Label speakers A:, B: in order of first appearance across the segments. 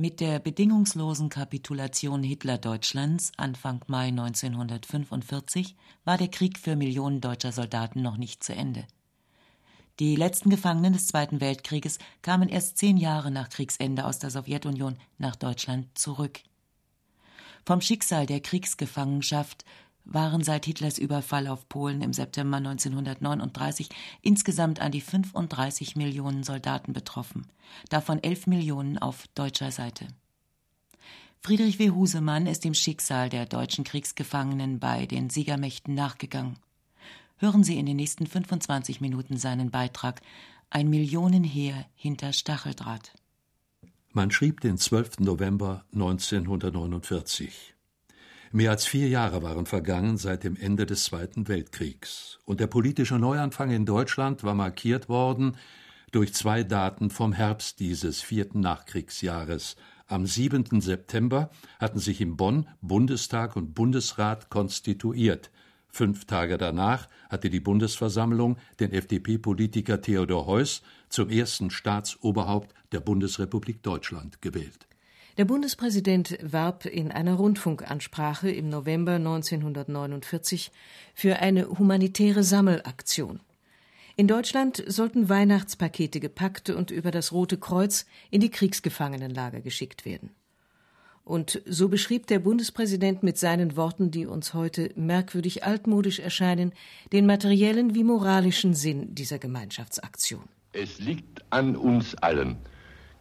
A: Mit der bedingungslosen Kapitulation Hitler-Deutschlands Anfang Mai 1945 war der Krieg für Millionen deutscher Soldaten noch nicht zu Ende. Die letzten Gefangenen des Zweiten Weltkrieges kamen erst zehn Jahre nach Kriegsende aus der Sowjetunion nach Deutschland zurück. Vom Schicksal der Kriegsgefangenschaft waren seit Hitlers Überfall auf Polen im September 1939 insgesamt an die 35 Millionen Soldaten betroffen, davon 11 Millionen auf deutscher Seite. Friedrich W. Husemann ist dem Schicksal der deutschen Kriegsgefangenen bei den Siegermächten nachgegangen. Hören Sie in den nächsten 25 Minuten seinen Beitrag Ein Millionenheer hinter Stacheldraht.
B: Man schrieb den 12. November 1949. Mehr als vier Jahre waren vergangen seit dem Ende des Zweiten Weltkriegs, und der politische Neuanfang in Deutschland war markiert worden durch zwei Daten vom Herbst dieses vierten Nachkriegsjahres. Am 7. September hatten sich in Bonn Bundestag und Bundesrat konstituiert. Fünf Tage danach hatte die Bundesversammlung den FDP-Politiker Theodor Heuss zum ersten Staatsoberhaupt der Bundesrepublik Deutschland gewählt.
C: Der Bundespräsident warb in einer Rundfunkansprache im November 1949 für eine humanitäre Sammelaktion. In Deutschland sollten Weihnachtspakete gepackt und über das Rote Kreuz in die Kriegsgefangenenlager geschickt werden. Und so beschrieb der Bundespräsident mit seinen Worten, die uns heute merkwürdig altmodisch erscheinen, den materiellen wie moralischen Sinn dieser Gemeinschaftsaktion.
D: Es liegt an uns allen,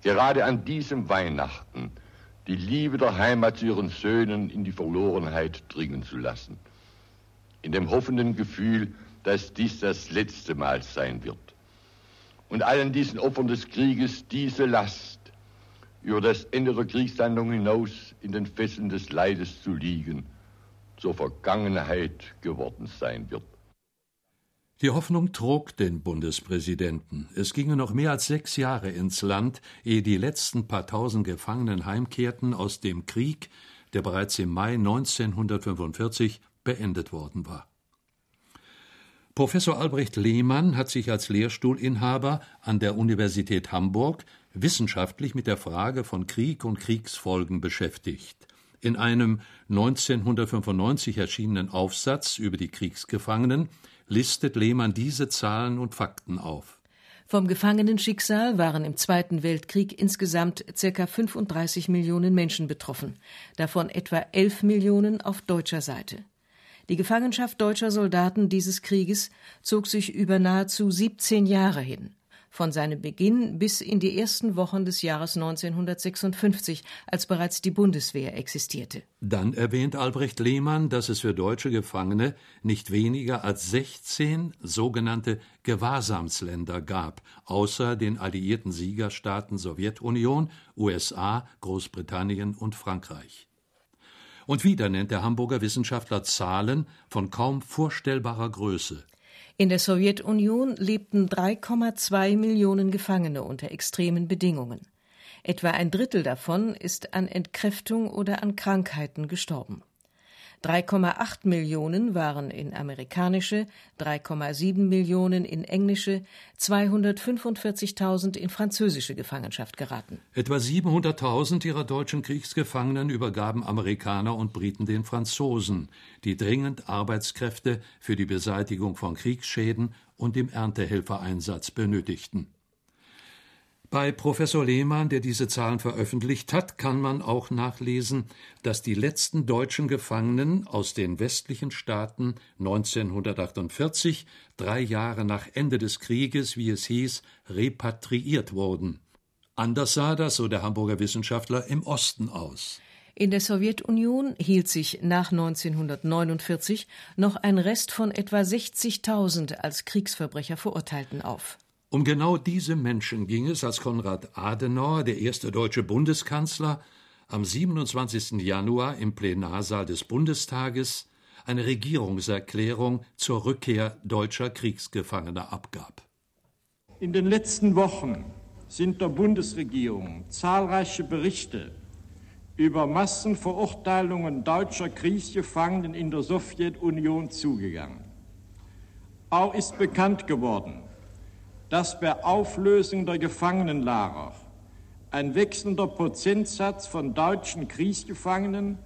D: gerade an diesem Weihnachten, die Liebe der Heimat zu ihren Söhnen in die Verlorenheit dringen zu lassen. In dem hoffenden Gefühl, dass dies das letzte Mal sein wird. Und allen diesen Opfern des Krieges diese Last, über das Ende der Kriegshandlung hinaus in den Fesseln des Leides zu liegen, zur Vergangenheit geworden sein wird.
B: Die Hoffnung trug den Bundespräsidenten. Es gingen noch mehr als sechs Jahre ins Land, ehe die letzten paar tausend Gefangenen heimkehrten aus dem Krieg, der bereits im Mai 1945 beendet worden war. Professor Albrecht Lehmann hat sich als Lehrstuhlinhaber an der Universität Hamburg wissenschaftlich mit der Frage von Krieg und Kriegsfolgen beschäftigt. In einem 1995 erschienenen Aufsatz über die Kriegsgefangenen listet Lehmann diese Zahlen und Fakten auf.
C: Vom Gefangenenschicksal waren im Zweiten Weltkrieg insgesamt ca. 35 Millionen Menschen betroffen, davon etwa 11 Millionen auf deutscher Seite. Die Gefangenschaft deutscher Soldaten dieses Krieges zog sich über nahezu 17 Jahre hin von seinem Beginn bis in die ersten Wochen des Jahres 1956, als bereits die Bundeswehr existierte.
B: Dann erwähnt Albrecht Lehmann, dass es für deutsche Gefangene nicht weniger als 16 sogenannte Gewahrsamsländer gab, außer den alliierten Siegerstaaten Sowjetunion, USA, Großbritannien und Frankreich. Und wieder nennt der Hamburger Wissenschaftler Zahlen von kaum vorstellbarer Größe.
C: In der Sowjetunion lebten 3,2 Millionen Gefangene unter extremen Bedingungen. Etwa ein Drittel davon ist an Entkräftung oder an Krankheiten gestorben. 3,8 Millionen waren in amerikanische, 3,7 Millionen in englische, 245.000 in französische Gefangenschaft geraten.
B: Etwa 700.000 ihrer deutschen Kriegsgefangenen übergaben Amerikaner und Briten den Franzosen, die dringend Arbeitskräfte für die Beseitigung von Kriegsschäden und im Erntehelfereinsatz benötigten. Bei Professor Lehmann, der diese Zahlen veröffentlicht hat, kann man auch nachlesen, dass die letzten deutschen Gefangenen aus den westlichen Staaten 1948, drei Jahre nach Ende des Krieges, wie es hieß, repatriiert wurden. Anders sah das, so der Hamburger Wissenschaftler, im Osten aus.
C: In der Sowjetunion hielt sich nach 1949 noch ein Rest von etwa 60.000 als Kriegsverbrecher Verurteilten auf.
B: Um genau diese Menschen ging es, als Konrad Adenauer, der erste deutsche Bundeskanzler, am 27. Januar im Plenarsaal des Bundestages eine Regierungserklärung zur Rückkehr deutscher Kriegsgefangener abgab.
E: In den letzten Wochen sind der Bundesregierung zahlreiche Berichte über Massenverurteilungen deutscher Kriegsgefangenen in der Sowjetunion zugegangen. Auch ist bekannt geworden, dass bei Auflösung der Gefangenenlager ein wechselnder Prozentsatz von deutschen Kriegsgefangenen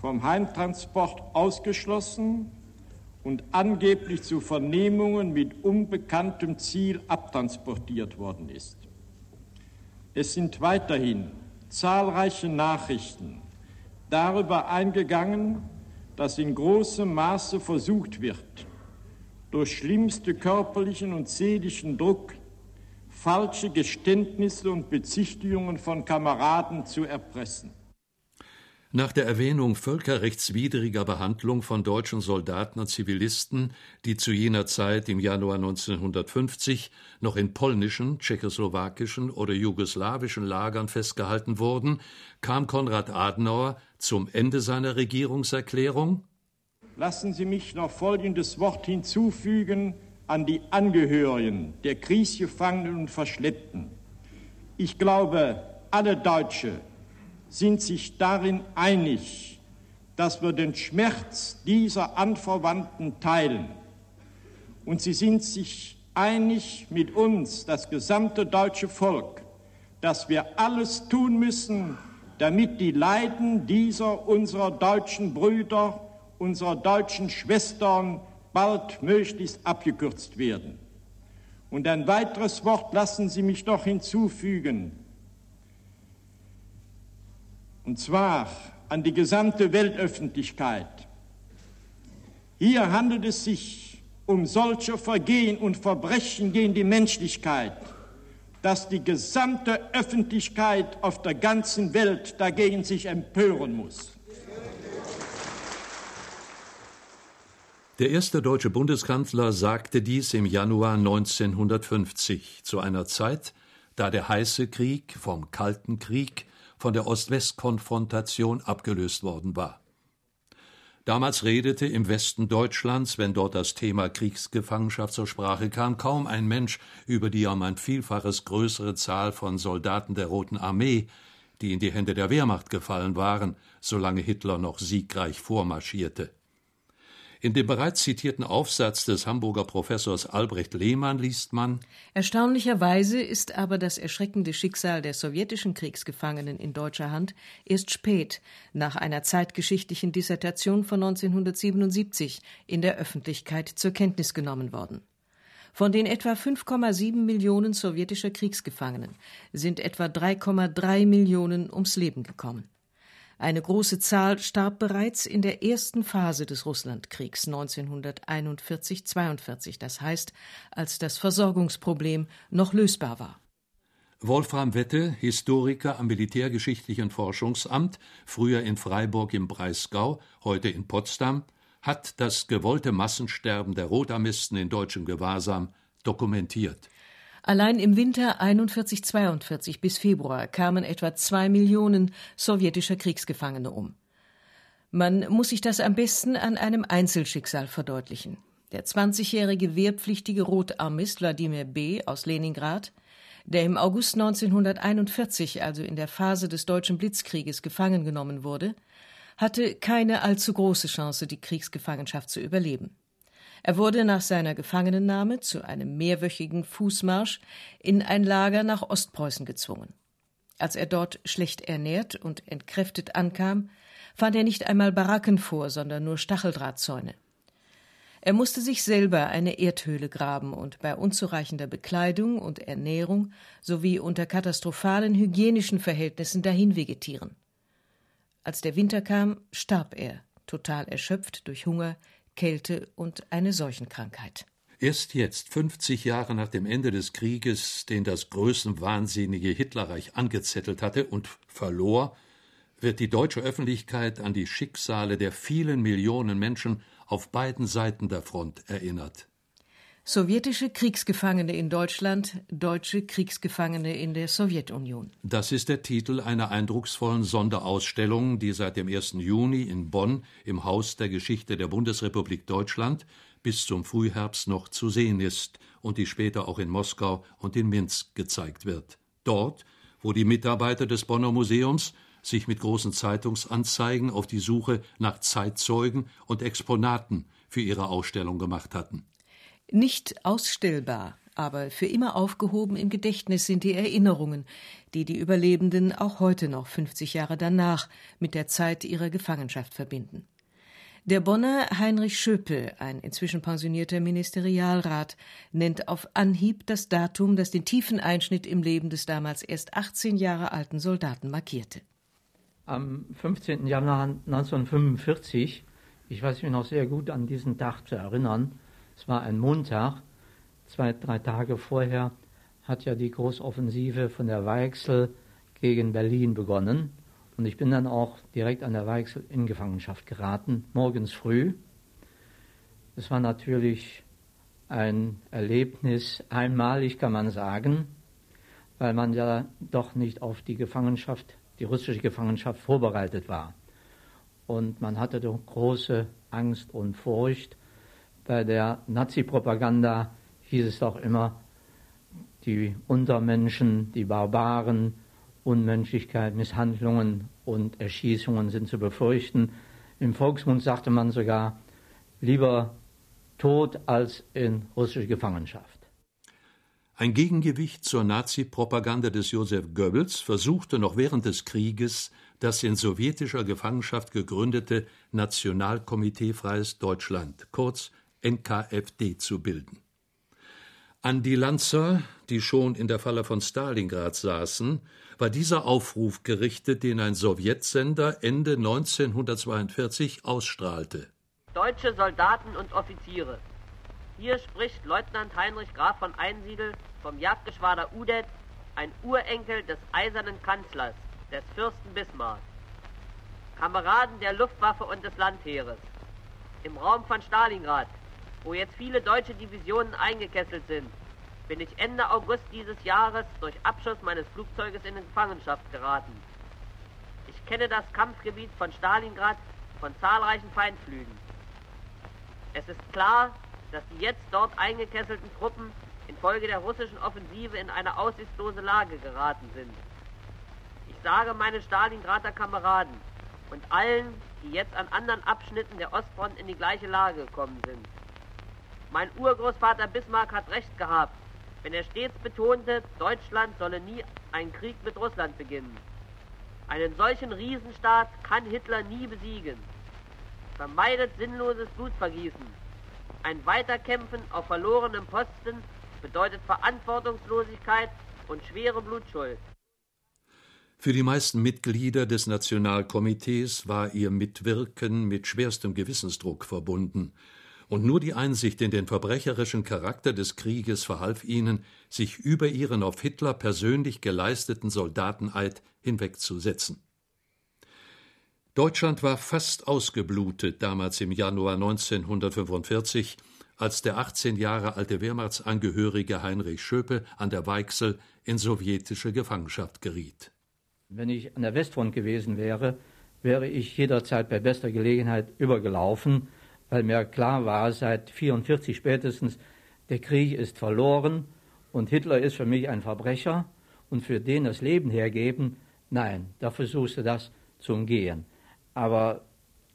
E: vom Heimtransport ausgeschlossen und angeblich zu Vernehmungen mit unbekanntem Ziel abtransportiert worden ist. Es sind weiterhin zahlreiche Nachrichten darüber eingegangen, dass in großem Maße versucht wird, durch schlimmste körperlichen und seelischen Druck falsche Geständnisse und Bezichtigungen von Kameraden zu erpressen.
B: Nach der Erwähnung völkerrechtswidriger Behandlung von deutschen Soldaten und Zivilisten, die zu jener Zeit im Januar 1950 noch in polnischen, tschechoslowakischen oder jugoslawischen Lagern festgehalten wurden, kam Konrad Adenauer zum Ende seiner Regierungserklärung
E: Lassen Sie mich noch folgendes Wort hinzufügen an die Angehörigen der Kriegsgefangenen und Verschleppten. Ich glaube, alle Deutsche sind sich darin einig, dass wir den Schmerz dieser Anverwandten teilen. Und sie sind sich einig mit uns, das gesamte deutsche Volk, dass wir alles tun müssen, damit die Leiden dieser unserer deutschen Brüder, unserer deutschen Schwestern bald möglichst abgekürzt werden. Und ein weiteres Wort lassen Sie mich noch hinzufügen und zwar an die gesamte Weltöffentlichkeit. Hier handelt es sich um solche Vergehen und Verbrechen gegen die Menschlichkeit, dass die gesamte Öffentlichkeit auf der ganzen Welt dagegen sich empören muss.
B: Der erste deutsche Bundeskanzler sagte dies im Januar 1950, zu einer Zeit, da der heiße Krieg vom Kalten Krieg von der Ost-West-Konfrontation abgelöst worden war. Damals redete im Westen Deutschlands, wenn dort das Thema Kriegsgefangenschaft zur Sprache kam, kaum ein Mensch über die um ein Vielfaches größere Zahl von Soldaten der Roten Armee, die in die Hände der Wehrmacht gefallen waren, solange Hitler noch siegreich vormarschierte. In dem bereits zitierten Aufsatz des Hamburger Professors Albrecht Lehmann liest man
C: Erstaunlicherweise ist aber das erschreckende Schicksal der sowjetischen Kriegsgefangenen in deutscher Hand erst spät, nach einer zeitgeschichtlichen Dissertation von 1977, in der Öffentlichkeit zur Kenntnis genommen worden. Von den etwa 5,7 Millionen sowjetischer Kriegsgefangenen sind etwa 3,3 Millionen ums Leben gekommen. Eine große Zahl starb bereits in der ersten Phase des Russlandkriegs 1941-42, das heißt, als das Versorgungsproblem noch lösbar war.
B: Wolfram Wette, Historiker am Militärgeschichtlichen Forschungsamt, früher in Freiburg im Breisgau, heute in Potsdam, hat das gewollte Massensterben der Rotarmisten in deutschem Gewahrsam dokumentiert.
C: Allein im Winter 41-42 bis Februar kamen etwa zwei Millionen sowjetischer Kriegsgefangene um. Man muss sich das am besten an einem Einzelschicksal verdeutlichen. Der 20-jährige wehrpflichtige Rotarmist Wladimir B. aus Leningrad, der im August 1941, also in der Phase des deutschen Blitzkrieges, gefangen genommen wurde, hatte keine allzu große Chance, die Kriegsgefangenschaft zu überleben. Er wurde nach seiner Gefangenennahme zu einem mehrwöchigen Fußmarsch in ein Lager nach Ostpreußen gezwungen. Als er dort schlecht ernährt und entkräftet ankam, fand er nicht einmal Baracken vor, sondern nur Stacheldrahtzäune. Er musste sich selber eine Erdhöhle graben und bei unzureichender Bekleidung und Ernährung sowie unter katastrophalen hygienischen Verhältnissen dahin vegetieren. Als der Winter kam, starb er, total erschöpft durch Hunger, Kälte und eine Seuchenkrankheit.
B: Erst jetzt, 50 Jahre nach dem Ende des Krieges, den das größenwahnsinnige Hitlerreich angezettelt hatte und verlor, wird die deutsche Öffentlichkeit an die Schicksale der vielen Millionen Menschen auf beiden Seiten der Front erinnert.
C: Sowjetische Kriegsgefangene in Deutschland, deutsche Kriegsgefangene in der Sowjetunion.
B: Das ist der Titel einer eindrucksvollen Sonderausstellung, die seit dem 1. Juni in Bonn im Haus der Geschichte der Bundesrepublik Deutschland bis zum Frühherbst noch zu sehen ist und die später auch in Moskau und in Minsk gezeigt wird. Dort, wo die Mitarbeiter des Bonner Museums sich mit großen Zeitungsanzeigen auf die Suche nach Zeitzeugen und Exponaten für ihre Ausstellung gemacht hatten.
C: Nicht ausstellbar, aber für immer aufgehoben im Gedächtnis sind die Erinnerungen, die die Überlebenden auch heute noch 50 Jahre danach mit der Zeit ihrer Gefangenschaft verbinden. Der Bonner Heinrich Schöpel, ein inzwischen pensionierter Ministerialrat, nennt auf Anhieb das Datum, das den tiefen Einschnitt im Leben des damals erst 18 Jahre alten Soldaten markierte.
F: Am 15. Januar 1945, ich weiß mich noch sehr gut an diesen Tag zu erinnern, es war ein Montag, zwei, drei Tage vorher hat ja die Großoffensive von der Weichsel gegen Berlin begonnen. Und ich bin dann auch direkt an der Weichsel in Gefangenschaft geraten, morgens früh. Es war natürlich ein Erlebnis, einmalig kann man sagen, weil man ja doch nicht auf die Gefangenschaft, die russische Gefangenschaft vorbereitet war. Und man hatte doch große Angst und Furcht. Bei der Nazi-Propaganda hieß es doch immer, die Untermenschen, die Barbaren, Unmenschlichkeit, Misshandlungen und Erschießungen sind zu befürchten. Im Volksmund sagte man sogar, lieber tot als in russische Gefangenschaft.
B: Ein Gegengewicht zur Nazi-Propaganda des Josef Goebbels versuchte noch während des Krieges das in sowjetischer Gefangenschaft gegründete Nationalkomitee Freies Deutschland, kurz NKFD, zu bilden. An die Lanzer, die schon in der Falle von Stalingrad saßen, war dieser Aufruf gerichtet, den ein Sowjetsender Ende 1942 ausstrahlte.
G: Deutsche Soldaten und Offiziere. Hier spricht Leutnant Heinrich Graf von Einsiedel vom Jagdgeschwader Udet, ein Urenkel des eisernen Kanzlers, des Fürsten Bismarck. Kameraden der Luftwaffe und des Landheeres. Im Raum von Stalingrad wo jetzt viele deutsche Divisionen eingekesselt sind, bin ich Ende August dieses Jahres durch Abschuss meines Flugzeuges in Gefangenschaft geraten. Ich kenne das Kampfgebiet von Stalingrad von zahlreichen Feindflügen. Es ist klar, dass die jetzt dort eingekesselten Truppen infolge der russischen Offensive in eine aussichtslose Lage geraten sind. Ich sage meine Stalingrader Kameraden und allen, die jetzt an anderen Abschnitten der Ostfront in die gleiche Lage gekommen sind. Mein Urgroßvater Bismarck hat recht gehabt, wenn er stets betonte, Deutschland solle nie einen Krieg mit Russland beginnen. Einen solchen Riesenstaat kann Hitler nie besiegen. Vermeidet sinnloses Blutvergießen. Ein Weiterkämpfen auf verlorenem Posten bedeutet Verantwortungslosigkeit und schwere Blutschuld.
B: Für die meisten Mitglieder des Nationalkomitees war ihr Mitwirken mit schwerstem Gewissensdruck verbunden und nur die Einsicht in den verbrecherischen Charakter des Krieges verhalf ihnen, sich über ihren auf Hitler persönlich geleisteten Soldateneid hinwegzusetzen. Deutschland war fast ausgeblutet damals im Januar 1945, als der 18 Jahre alte Wehrmachtsangehörige Heinrich Schöpe an der Weichsel in sowjetische Gefangenschaft geriet.
F: Wenn ich an der Westfront gewesen wäre, wäre ich jederzeit bei bester Gelegenheit übergelaufen weil mir klar war, seit 1944 spätestens, der Krieg ist verloren und Hitler ist für mich ein Verbrecher und für den das Leben hergeben, nein, da versuchst du das zu umgehen. Aber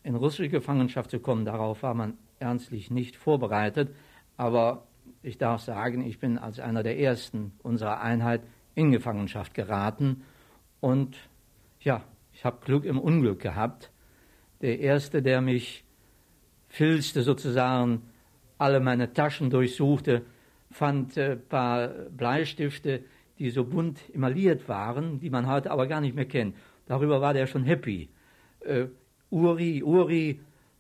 F: in russische Gefangenschaft zu kommen, darauf war man ernstlich nicht vorbereitet. Aber ich darf sagen, ich bin als einer der ersten unserer Einheit in Gefangenschaft geraten und ja, ich habe Glück im Unglück gehabt. Der erste, der mich filzte sozusagen alle meine Taschen durchsuchte, fand ein äh, paar Bleistifte, die so bunt emailliert waren, die man heute aber gar nicht mehr kennt. Darüber war der schon happy. Äh, Uri, Uri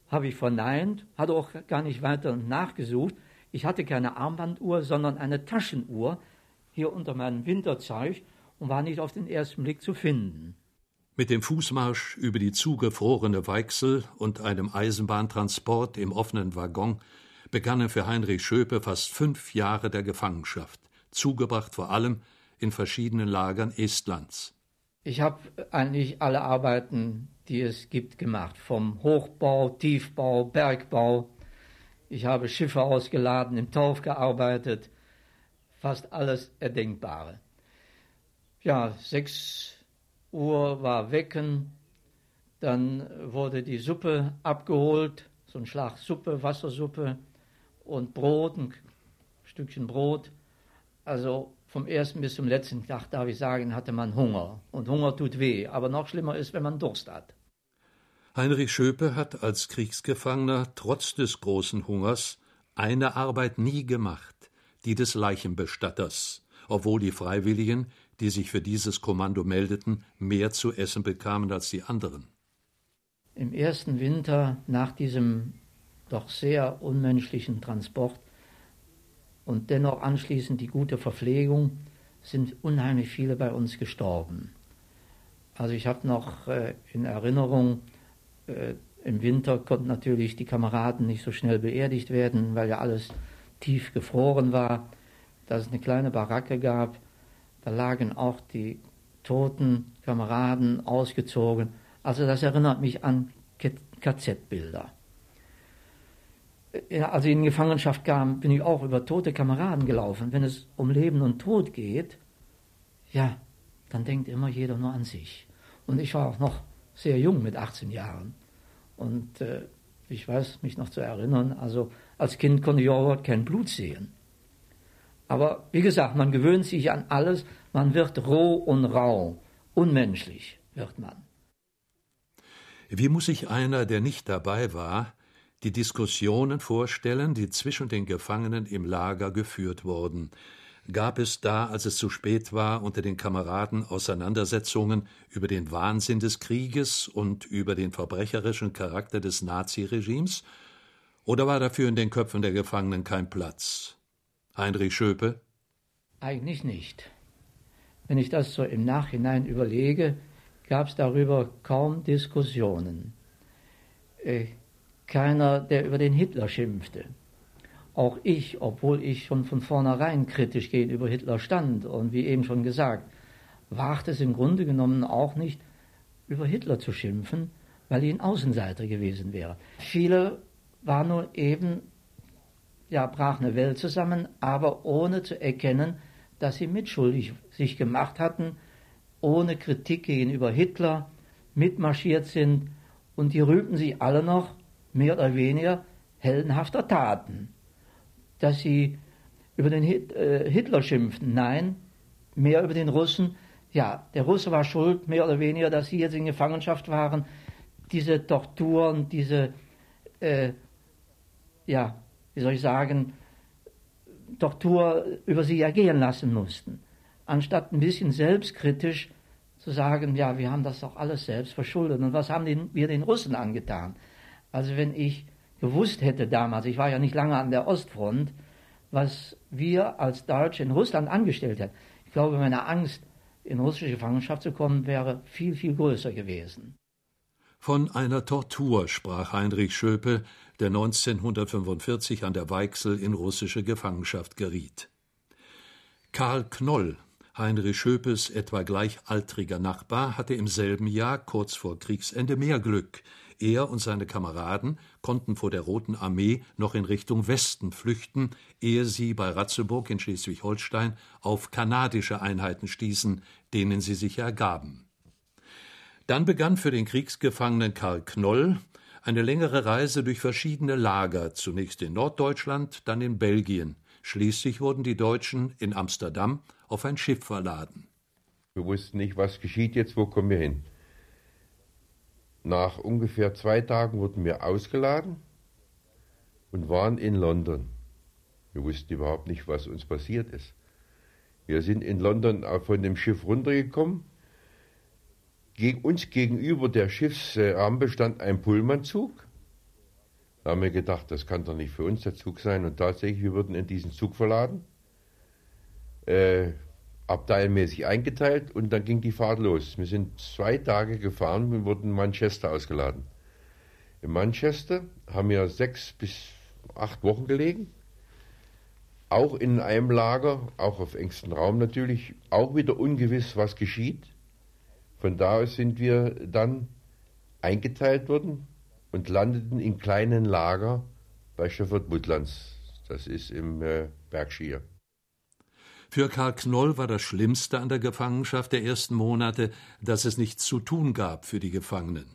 F: habe ich verneint, hatte auch gar nicht weiter nachgesucht. Ich hatte keine Armbanduhr, sondern eine Taschenuhr hier unter meinem Winterzeug und war nicht auf den ersten Blick zu finden.
B: Mit dem Fußmarsch über die zugefrorene Weichsel und einem Eisenbahntransport im offenen Waggon begannen für Heinrich Schöpe fast fünf Jahre der Gefangenschaft, zugebracht vor allem in verschiedenen Lagern Estlands.
F: Ich habe eigentlich alle Arbeiten, die es gibt, gemacht. Vom Hochbau, Tiefbau, Bergbau. Ich habe Schiffe ausgeladen, im Torf gearbeitet. Fast alles Erdenkbare. Ja, sechs Uhr war Wecken, dann wurde die Suppe abgeholt, so ein Schlag Suppe, Wassersuppe und Brot, ein Stückchen Brot. Also vom ersten bis zum letzten Tag, darf ich sagen, hatte man Hunger. Und Hunger tut weh. Aber noch schlimmer ist, wenn man Durst hat.
B: Heinrich Schöpe hat als Kriegsgefangener trotz des großen Hungers eine Arbeit nie gemacht, die des Leichenbestatters, obwohl die Freiwilligen, die sich für dieses Kommando meldeten, mehr zu essen bekamen als die anderen.
F: Im ersten Winter nach diesem doch sehr unmenschlichen Transport und dennoch anschließend die gute Verpflegung sind unheimlich viele bei uns gestorben. Also ich habe noch äh, in Erinnerung, äh, im Winter konnten natürlich die Kameraden nicht so schnell beerdigt werden, weil ja alles tief gefroren war. Dass es eine kleine Baracke gab, da lagen auch die toten Kameraden ausgezogen. Also das erinnert mich an KZ-Bilder. Ja, als ich in Gefangenschaft kam, bin ich auch über tote Kameraden gelaufen. Wenn es um Leben und Tod geht, ja, dann denkt immer jeder nur an sich. Und ich war auch noch sehr jung mit 18 Jahren. Und äh, ich weiß mich noch zu erinnern, also als Kind konnte ich auch kein Blut sehen. Aber wie gesagt, man gewöhnt sich an alles, man wird roh und rau, unmenschlich wird man.
B: Wie muss sich einer, der nicht dabei war, die Diskussionen vorstellen, die zwischen den Gefangenen im Lager geführt wurden? Gab es da, als es zu spät war, unter den Kameraden Auseinandersetzungen über den Wahnsinn des Krieges und über den verbrecherischen Charakter des Naziregimes? Oder war dafür in den Köpfen der Gefangenen kein Platz? Heinrich Schöpe?
F: Eigentlich nicht. Wenn ich das so im Nachhinein überlege, gab es darüber kaum Diskussionen. Äh, keiner, der über den Hitler schimpfte. Auch ich, obwohl ich schon von vornherein kritisch gegenüber Hitler stand und wie eben schon gesagt, wagte es im Grunde genommen auch nicht, über Hitler zu schimpfen, weil ich ein Außenseiter gewesen wäre. Viele waren nun eben, ja, brach eine Welt zusammen, aber ohne zu erkennen, dass sie mitschuldig sich gemacht hatten ohne Kritik gegenüber Hitler mitmarschiert sind und die rühmten sich alle noch mehr oder weniger heldenhafter Taten. Dass sie über den äh, Hitler schimpften, nein, mehr über den Russen. Ja, der Russe war schuld, mehr oder weniger, dass sie jetzt in Gefangenschaft waren. Diese Torturen, diese, äh, ja, wie soll ich sagen, Tortur über sie ergehen lassen mussten anstatt ein bisschen selbstkritisch zu sagen, ja, wir haben das doch alles selbst verschuldet und was haben wir den Russen angetan? Also wenn ich gewusst hätte damals, ich war ja nicht lange an der Ostfront, was wir als Deutsche in Russland angestellt hätten, ich glaube, meine Angst, in russische Gefangenschaft zu kommen, wäre viel, viel größer gewesen.
B: Von einer Tortur sprach Heinrich Schöpe, der 1945 an der Weichsel in russische Gefangenschaft geriet. Karl Knoll Heinrich Schöpes etwa gleichaltriger Nachbar hatte im selben Jahr kurz vor Kriegsende mehr Glück. Er und seine Kameraden konnten vor der Roten Armee noch in Richtung Westen flüchten, ehe sie bei Ratzeburg in Schleswig-Holstein auf kanadische Einheiten stießen, denen sie sich ergaben. Dann begann für den Kriegsgefangenen Karl Knoll eine längere Reise durch verschiedene Lager, zunächst in Norddeutschland, dann in Belgien. Schließlich wurden die Deutschen in Amsterdam auf ein Schiff verladen.
H: Wir wussten nicht, was geschieht jetzt, wo kommen wir hin. Nach ungefähr zwei Tagen wurden wir ausgeladen und waren in London. Wir wussten überhaupt nicht, was uns passiert ist. Wir sind in London von dem Schiff runtergekommen. Uns gegenüber der Schiffsrampe stand ein Pullmanzug. Da haben wir gedacht, das kann doch nicht für uns der Zug sein. Und tatsächlich, wir wurden in diesen Zug verladen äh, abteilmäßig eingeteilt und dann ging die Fahrt los. Wir sind zwei Tage gefahren und wurden in Manchester ausgeladen. In Manchester haben wir sechs bis acht Wochen gelegen. Auch in einem Lager, auch auf engstem Raum natürlich, auch wieder ungewiss, was geschieht. Von da aus sind wir dann eingeteilt worden und landeten in kleinen Lager bei Scheffert Woodlands. Das ist im äh, Berkshire.
B: Für Karl Knoll war das Schlimmste an der Gefangenschaft der ersten Monate, dass es nichts zu tun gab für die Gefangenen.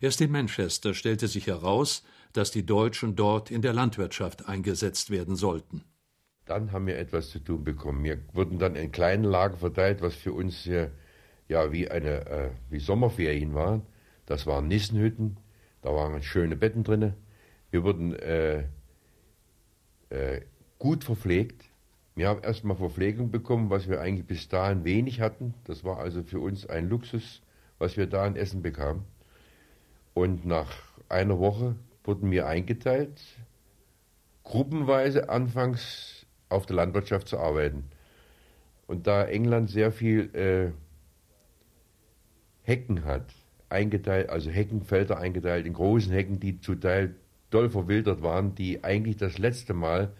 B: Erst in Manchester stellte sich heraus, dass die Deutschen dort in der Landwirtschaft eingesetzt werden sollten.
H: Dann haben wir etwas zu tun bekommen. Wir wurden dann in kleinen Lager verteilt, was für uns ja, ja wie eine äh, wie Sommerferien waren. Das waren Nissenhütten, da waren schöne Betten drin. Wir wurden äh, äh, gut verpflegt. Wir haben erstmal Verpflegung bekommen, was wir eigentlich bis dahin wenig hatten. Das war also für uns ein Luxus, was wir da an Essen bekamen. Und nach einer Woche wurden wir eingeteilt, gruppenweise anfangs auf der Landwirtschaft zu arbeiten. Und da England sehr viel äh, Hecken hat, eingeteilt, also Heckenfelder eingeteilt in großen Hecken, die zum Teil doll verwildert waren, die eigentlich das letzte Mal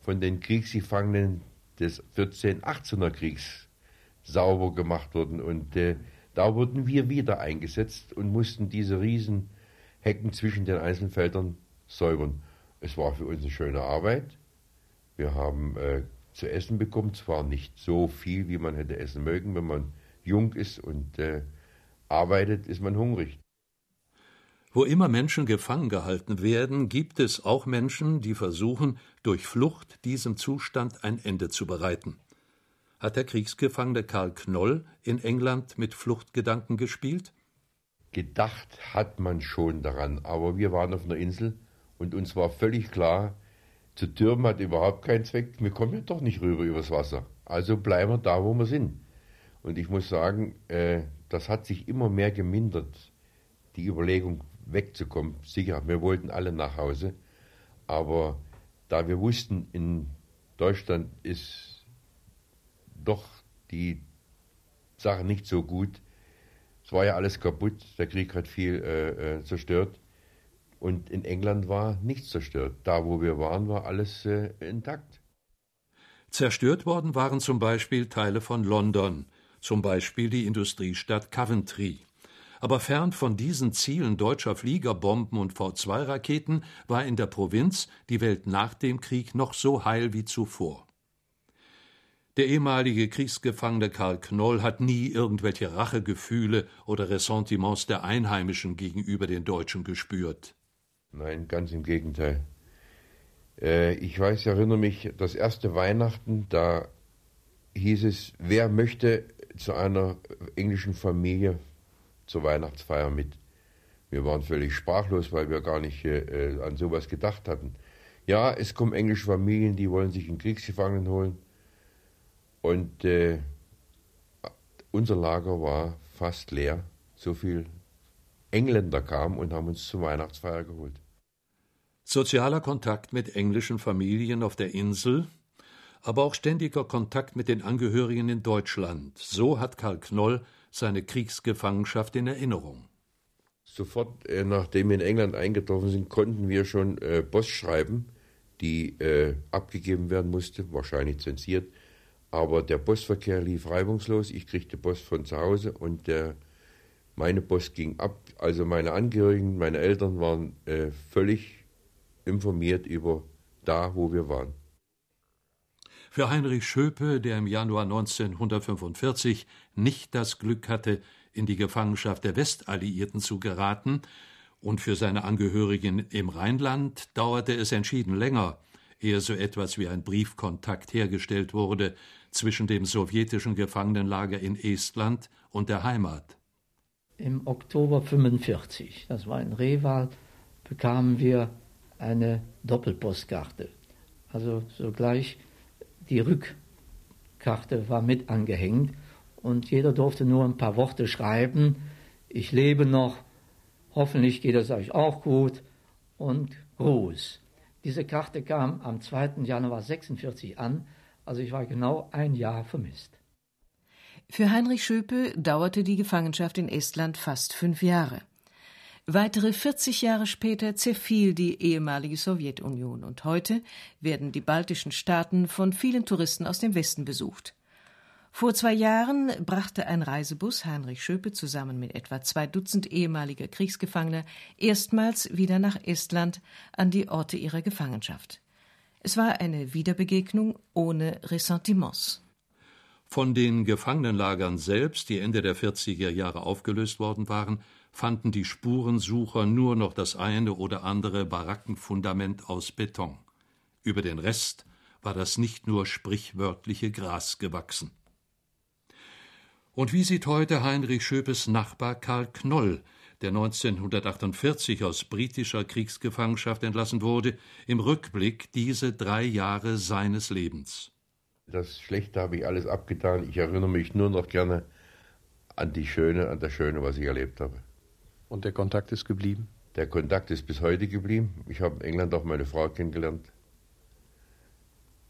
H: von den Kriegsgefangenen des 14-18er Kriegs sauber gemacht wurden. Und äh, da wurden wir wieder eingesetzt und mussten diese riesen Hecken zwischen den einzelnen Feldern säubern. Es war für uns eine schöne Arbeit. Wir haben äh, zu essen bekommen, zwar nicht so viel, wie man hätte essen mögen. Wenn man jung ist und äh, arbeitet, ist man hungrig.
B: Wo immer Menschen gefangen gehalten werden, gibt es auch Menschen, die versuchen, durch Flucht diesem Zustand ein Ende zu bereiten. Hat der Kriegsgefangene Karl Knoll in England mit Fluchtgedanken gespielt?
H: Gedacht hat man schon daran, aber wir waren auf einer Insel und uns war völlig klar, zu türmen hat überhaupt keinen Zweck, wir kommen ja doch nicht rüber übers Wasser. Also bleiben wir da, wo wir sind. Und ich muss sagen, äh, das hat sich immer mehr gemindert, die Überlegung, wegzukommen. Sicher, wir wollten alle nach Hause, aber da wir wussten, in Deutschland ist doch die Sache nicht so gut. Es war ja alles kaputt, der Krieg hat viel äh, äh, zerstört. Und in England war nichts zerstört. Da, wo wir waren, war alles äh, intakt.
B: Zerstört worden waren zum Beispiel Teile von London, zum Beispiel die Industriestadt Coventry. Aber fern von diesen Zielen deutscher Fliegerbomben und V2-Raketen war in der Provinz die Welt nach dem Krieg noch so heil wie zuvor. Der ehemalige Kriegsgefangene Karl Knoll hat nie irgendwelche Rachegefühle oder Ressentiments der Einheimischen gegenüber den Deutschen gespürt.
H: Nein, ganz im Gegenteil. Äh, ich weiß, ich erinnere mich, das erste Weihnachten, da hieß es, wer möchte zu einer englischen Familie zur Weihnachtsfeier mit. Wir waren völlig sprachlos, weil wir gar nicht äh, an sowas gedacht hatten. Ja, es kommen englische Familien, die wollen sich einen Kriegsgefangenen holen. Und äh, unser Lager war fast leer. So viel Engländer kamen und haben uns zur Weihnachtsfeier geholt.
B: Sozialer Kontakt mit englischen Familien auf der Insel, aber auch ständiger Kontakt mit den Angehörigen in Deutschland. So hat Karl Knoll seine Kriegsgefangenschaft in Erinnerung.
H: Sofort, äh, nachdem wir in England eingetroffen sind, konnten wir schon äh, Post schreiben, die äh, abgegeben werden musste, wahrscheinlich zensiert. Aber der Postverkehr lief reibungslos. Ich kriegte Post von zu Hause und der, meine Post ging ab. Also meine Angehörigen, meine Eltern waren äh, völlig informiert über da, wo wir waren.
B: Für Heinrich Schöpe, der im Januar 1945 nicht das Glück hatte, in die Gefangenschaft der Westalliierten zu geraten, und für seine Angehörigen im Rheinland dauerte es entschieden länger, ehe so etwas wie ein Briefkontakt hergestellt wurde zwischen dem sowjetischen Gefangenenlager in Estland und der Heimat.
F: Im Oktober 45, das war in Reval, bekamen wir eine Doppelpostkarte. Also sogleich die Rückkarte war mit angehängt und jeder durfte nur ein paar Worte schreiben. Ich lebe noch, hoffentlich geht es euch auch gut und Gruß. Diese Karte kam am 2. Januar 46 an, also ich war genau ein Jahr vermisst.
C: Für Heinrich Schöpe dauerte die Gefangenschaft in Estland fast fünf Jahre. Weitere 40 Jahre später zerfiel die ehemalige Sowjetunion und heute werden die baltischen Staaten von vielen Touristen aus dem Westen besucht. Vor zwei Jahren brachte ein Reisebus Heinrich Schöpe zusammen mit etwa zwei Dutzend ehemaliger Kriegsgefangener erstmals wieder nach Estland an die Orte ihrer Gefangenschaft. Es war eine Wiederbegegnung ohne Ressentiments.
B: Von den Gefangenenlagern selbst, die Ende der 40er Jahre aufgelöst worden waren, fanden die Spurensucher nur noch das eine oder andere Barackenfundament aus Beton. Über den Rest war das nicht nur sprichwörtliche Gras gewachsen. Und wie sieht heute Heinrich Schöpes Nachbar Karl Knoll, der 1948 aus britischer Kriegsgefangenschaft entlassen wurde, im Rückblick diese drei Jahre seines Lebens?
H: Das Schlechte habe ich alles abgetan. Ich erinnere mich nur noch gerne an die Schöne, an das Schöne, was ich erlebt habe.
I: Und der Kontakt ist geblieben?
H: Der Kontakt ist bis heute geblieben. Ich habe in England auch meine Frau kennengelernt.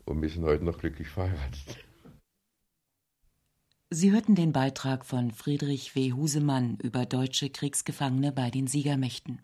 H: Und wir sind heute noch glücklich verheiratet.
A: Sie hörten den Beitrag von Friedrich W. Husemann über deutsche Kriegsgefangene bei den Siegermächten.